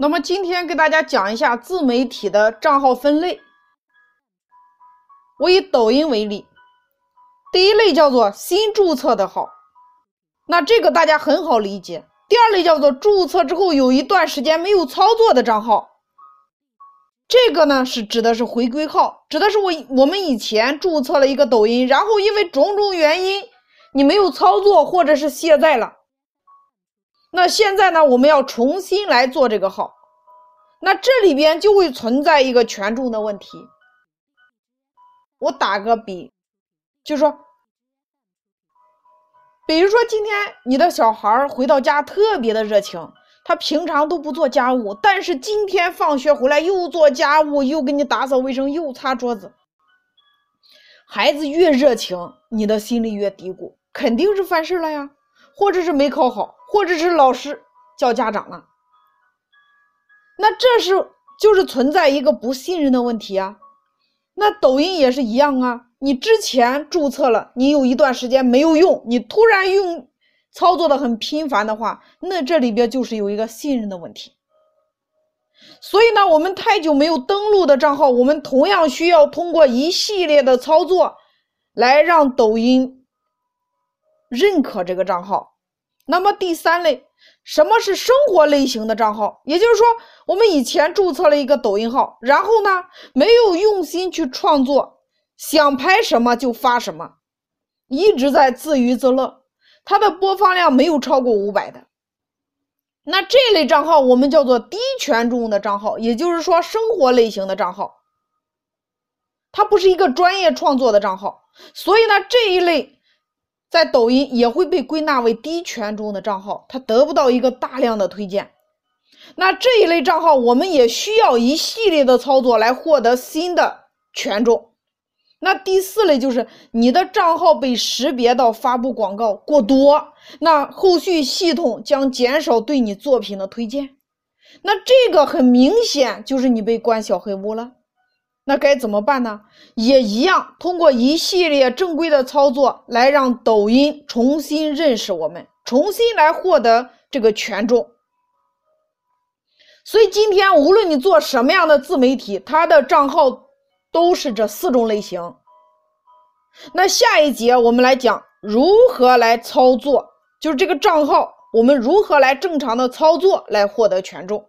那么今天给大家讲一下自媒体的账号分类。我以抖音为例，第一类叫做新注册的号，那这个大家很好理解。第二类叫做注册之后有一段时间没有操作的账号，这个呢是指的是回归号，指的是我我们以前注册了一个抖音，然后因为种种原因你没有操作或者是卸载了。那现在呢，我们要重新来做这个号，那这里边就会存在一个权重的问题。我打个比，就说，比如说今天你的小孩回到家特别的热情，他平常都不做家务，但是今天放学回来又做家务，又给你打扫卫生，又擦桌子。孩子越热情，你的心里越嘀咕，肯定是犯事了呀。或者是没考好，或者是老师叫家长了，那这是就是存在一个不信任的问题啊。那抖音也是一样啊，你之前注册了，你有一段时间没有用，你突然用操作的很频繁的话，那这里边就是有一个信任的问题。所以呢，我们太久没有登录的账号，我们同样需要通过一系列的操作来让抖音。认可这个账号，那么第三类，什么是生活类型的账号？也就是说，我们以前注册了一个抖音号，然后呢，没有用心去创作，想拍什么就发什么，一直在自娱自乐，它的播放量没有超过五百的。那这类账号我们叫做低权重的账号，也就是说生活类型的账号，它不是一个专业创作的账号，所以呢，这一类。在抖音也会被归纳为低权重的账号，它得不到一个大量的推荐。那这一类账号，我们也需要一系列的操作来获得新的权重。那第四类就是你的账号被识别到发布广告过多，那后续系统将减少对你作品的推荐。那这个很明显就是你被关小黑屋了。那该怎么办呢？也一样，通过一系列正规的操作来让抖音重新认识我们，重新来获得这个权重。所以今天无论你做什么样的自媒体，它的账号都是这四种类型。那下一节我们来讲如何来操作，就是这个账号我们如何来正常的操作来获得权重。